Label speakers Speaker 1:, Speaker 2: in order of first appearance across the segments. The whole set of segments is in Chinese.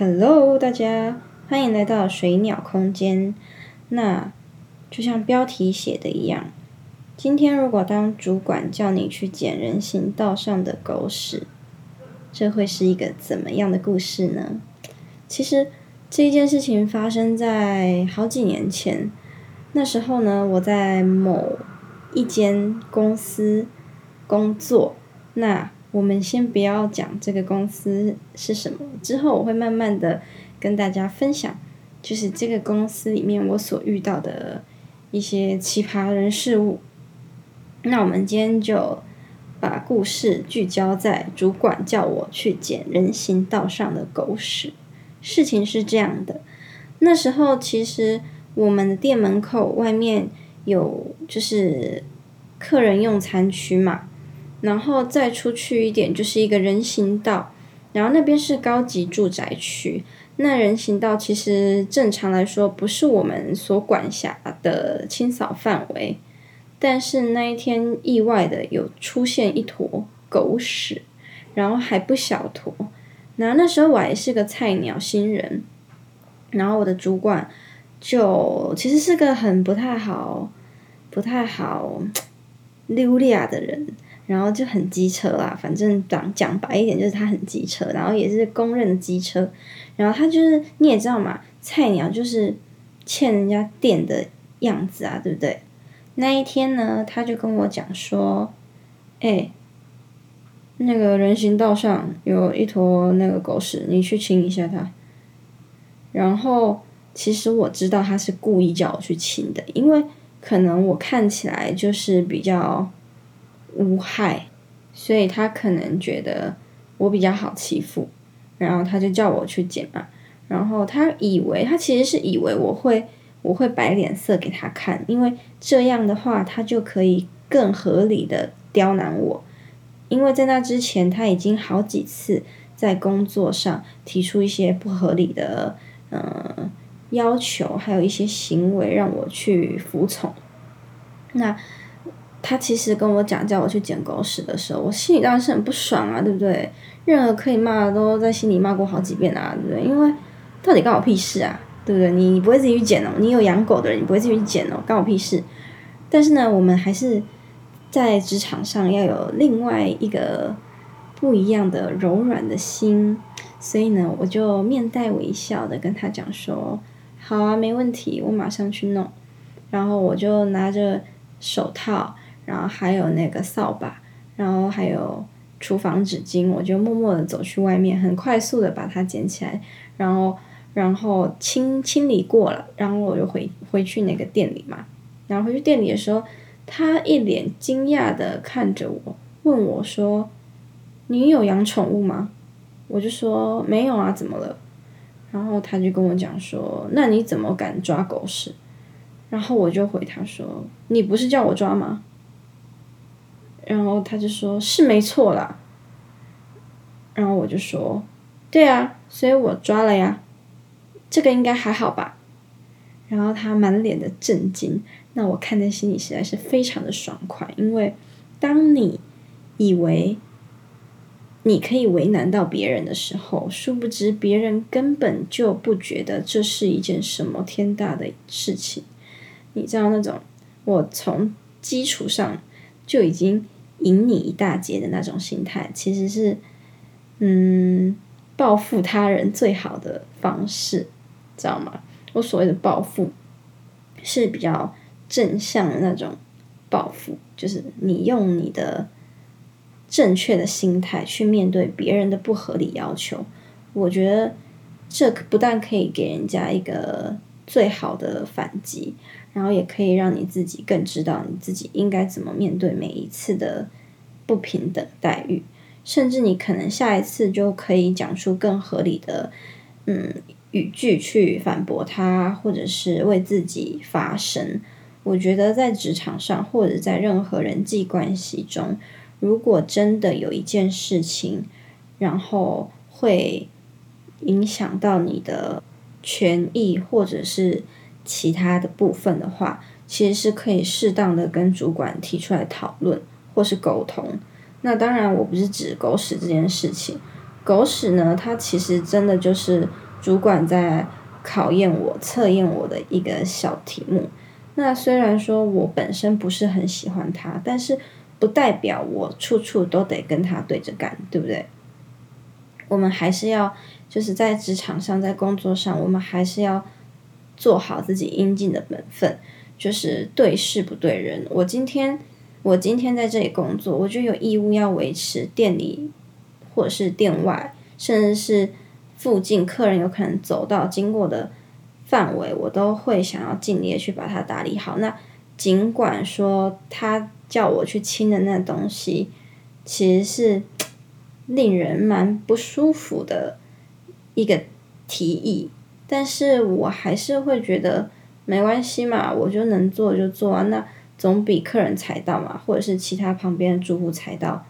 Speaker 1: Hello，大家欢迎来到水鸟空间。那就像标题写的一样，今天如果当主管叫你去捡人行道上的狗屎，这会是一个怎么样的故事呢？其实这件事情发生在好几年前，那时候呢，我在某一间公司工作。那我们先不要讲这个公司是什么，之后我会慢慢的跟大家分享，就是这个公司里面我所遇到的一些奇葩人事物。那我们今天就把故事聚焦在主管叫我去捡人行道上的狗屎。事情是这样的，那时候其实我们的店门口外面有就是客人用餐区嘛。然后再出去一点，就是一个人行道，然后那边是高级住宅区。那人行道其实正常来说不是我们所管辖的清扫范围，但是那一天意外的有出现一坨狗屎，然后还不小坨。然后那时候我还是个菜鸟新人，然后我的主管就其实是个很不太好、不太好溜利亚的人。然后就很机车啦，反正讲讲白一点就是他很机车，然后也是公认的机车。然后他就是你也知道嘛，菜鸟就是欠人家店的样子啊，对不对？那一天呢，他就跟我讲说：“哎，那个人行道上有一坨那个狗屎，你去清一下它。”然后其实我知道他是故意叫我去清的，因为可能我看起来就是比较。无害，所以他可能觉得我比较好欺负，然后他就叫我去捡嘛。然后他以为他其实是以为我会我会摆脸色给他看，因为这样的话他就可以更合理的刁难我。因为在那之前他已经好几次在工作上提出一些不合理的嗯要求，还有一些行为让我去服从。那。他其实跟我讲叫我去捡狗屎的时候，我心里当然是很不爽啊，对不对？任何可以骂的都在心里骂过好几遍啊，对不对？因为到底关我屁事啊，对不对？你不会自己去捡哦，你有养狗的人你不会自己去捡哦，关我屁事。但是呢，我们还是在职场上要有另外一个不一样的柔软的心，所以呢，我就面带微笑的跟他讲说：“好啊，没问题，我马上去弄。”然后我就拿着手套。然后还有那个扫把，然后还有厨房纸巾，我就默默的走去外面，很快速的把它捡起来，然后然后清清理过了，然后我就回回去那个店里嘛。然后回去店里的时候，他一脸惊讶的看着我，问我说：“你有养宠物吗？”我就说：“没有啊，怎么了？”然后他就跟我讲说：“那你怎么敢抓狗屎？”然后我就回他说：“你不是叫我抓吗？”然后他就说：“是没错啦。”然后我就说：“对啊，所以我抓了呀，这个应该还好吧？”然后他满脸的震惊，那我看在心里实在是非常的爽快，因为当你以为你可以为难到别人的时候，殊不知别人根本就不觉得这是一件什么天大的事情。你知道那种我从基础上就已经。赢你一大截的那种心态，其实是，嗯，报复他人最好的方式，知道吗？我所谓的报复，是比较正向的那种报复，就是你用你的正确的心态去面对别人的不合理要求，我觉得这不但可以给人家一个最好的反击。然后也可以让你自己更知道你自己应该怎么面对每一次的不平等待遇，甚至你可能下一次就可以讲出更合理的嗯语句去反驳他，或者是为自己发声。我觉得在职场上或者在任何人际关系中，如果真的有一件事情，然后会影响到你的权益，或者是。其他的部分的话，其实是可以适当的跟主管提出来讨论或是沟通。那当然，我不是指狗屎这件事情。狗屎呢，它其实真的就是主管在考验我、测验我的一个小题目。那虽然说我本身不是很喜欢他，但是不代表我处处都得跟他对着干，对不对？我们还是要就是在职场上，在工作上，我们还是要做好自己应尽的本分，就是对事不对人。我今天我今天在这里工作，我就有义务要维持店里或者是店外，甚至是附近客人有可能走到经过的范围，我都会想要尽力去把它打理好。那尽管说他叫我去清的那东西，其实是。令人蛮不舒服的一个提议，但是我还是会觉得没关系嘛，我就能做就做啊，那总比客人踩到嘛，或者是其他旁边的住户踩到，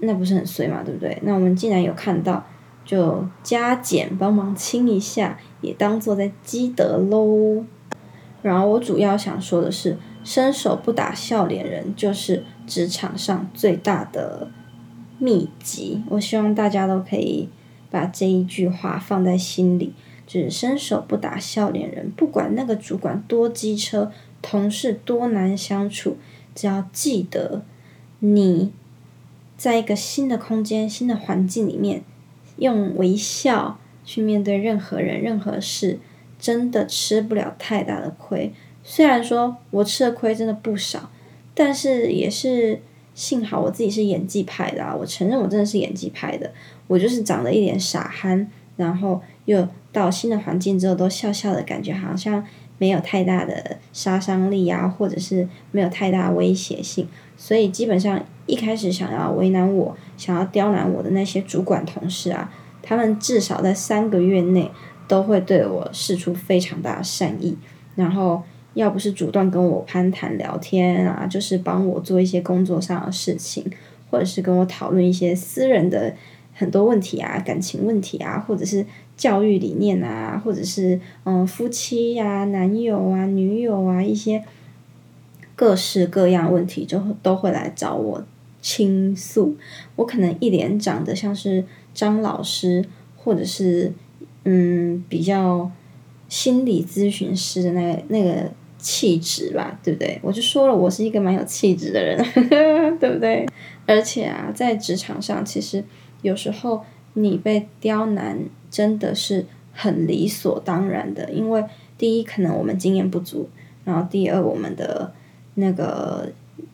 Speaker 1: 那不是很衰嘛，对不对？那我们既然有看到，就加减帮忙清一下，也当做在积德喽。然后我主要想说的是，伸手不打笑脸人，就是职场上最大的。秘籍，我希望大家都可以把这一句话放在心里，就是伸手不打笑脸人。不管那个主管多机车，同事多难相处，只要记得你在一个新的空间、新的环境里面，用微笑去面对任何人、任何事，真的吃不了太大的亏。虽然说我吃的亏真的不少，但是也是。幸好我自己是演技派的啊！我承认我真的是演技派的。我就是长得一脸傻憨，然后又到新的环境之后都笑笑的感觉，好像没有太大的杀伤力啊，或者是没有太大威胁性。所以基本上一开始想要为难我、想要刁难我的那些主管同事啊，他们至少在三个月内都会对我示出非常大的善意，然后。要不是主动跟我攀谈聊天啊，就是帮我做一些工作上的事情，或者是跟我讨论一些私人的很多问题啊，感情问题啊，或者是教育理念啊，或者是嗯夫妻呀、男友啊、女友啊一些各式各样问题，就都会来找我倾诉。我可能一脸长得像是张老师，或者是嗯比较心理咨询师的那个那个。气质吧，对不对？我就说了，我是一个蛮有气质的人，对不对？而且啊，在职场上，其实有时候你被刁难真的是很理所当然的，因为第一，可能我们经验不足，然后第二，我们的那个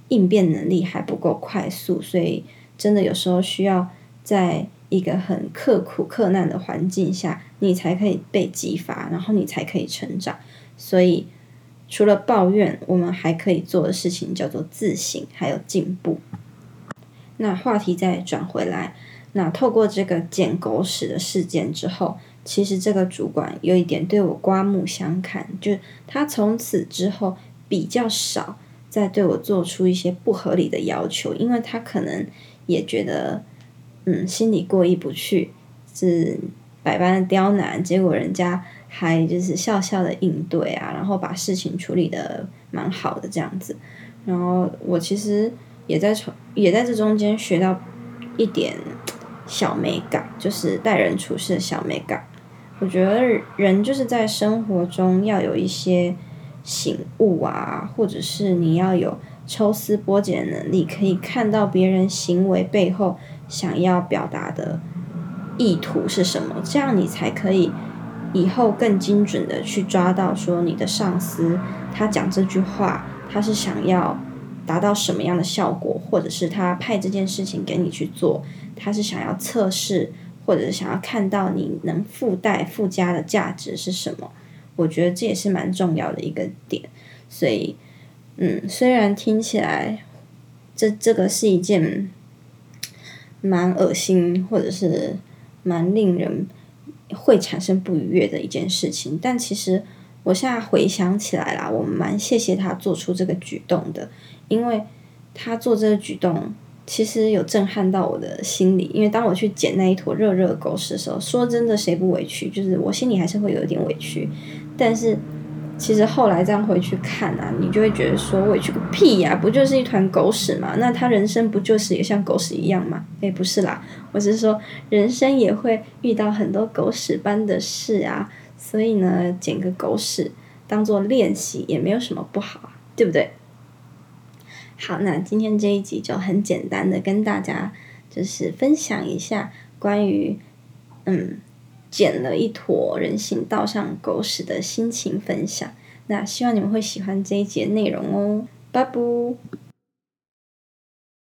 Speaker 1: 应变能力还不够快速，所以真的有时候需要在一个很刻苦、克难的环境下，你才可以被激发，然后你才可以成长，所以。除了抱怨，我们还可以做的事情叫做自省，还有进步。那话题再转回来，那透过这个捡狗屎的事件之后，其实这个主管有一点对我刮目相看，就他从此之后比较少再对我做出一些不合理的要求，因为他可能也觉得，嗯，心里过意不去，是百般的刁难，结果人家。还就是笑笑的应对啊，然后把事情处理的蛮好的这样子，然后我其实也在从也在这中间学到一点小美感，就是待人处事的小美感。我觉得人就是在生活中要有一些醒悟啊，或者是你要有抽丝剥茧的能力，可以看到别人行为背后想要表达的意图是什么，这样你才可以。以后更精准的去抓到说你的上司他讲这句话，他是想要达到什么样的效果，或者是他派这件事情给你去做，他是想要测试，或者想要看到你能附带附加的价值是什么？我觉得这也是蛮重要的一个点。所以，嗯，虽然听起来这这个是一件蛮恶心，或者是蛮令人。会产生不愉悦的一件事情，但其实我现在回想起来啦，我蛮谢谢他做出这个举动的，因为他做这个举动其实有震撼到我的心里。因为当我去捡那一坨热热狗屎的时候，说真的，谁不委屈？就是我心里还是会有一点委屈。但是其实后来这样回去看啊，你就会觉得说委屈个屁呀，不就是一团狗屎嘛？那他人生不就是也像狗屎一样吗？诶，不是啦，我是说人生也会遇到很多狗屎般的事啊，所以呢，捡个狗屎当做练习也没有什么不好啊，对不对？好，那今天这一集就很简单的跟大家就是分享一下关于嗯。捡了一坨人行道上狗屎的心情分享，那希望你们会喜欢这一节内容哦，拜拜。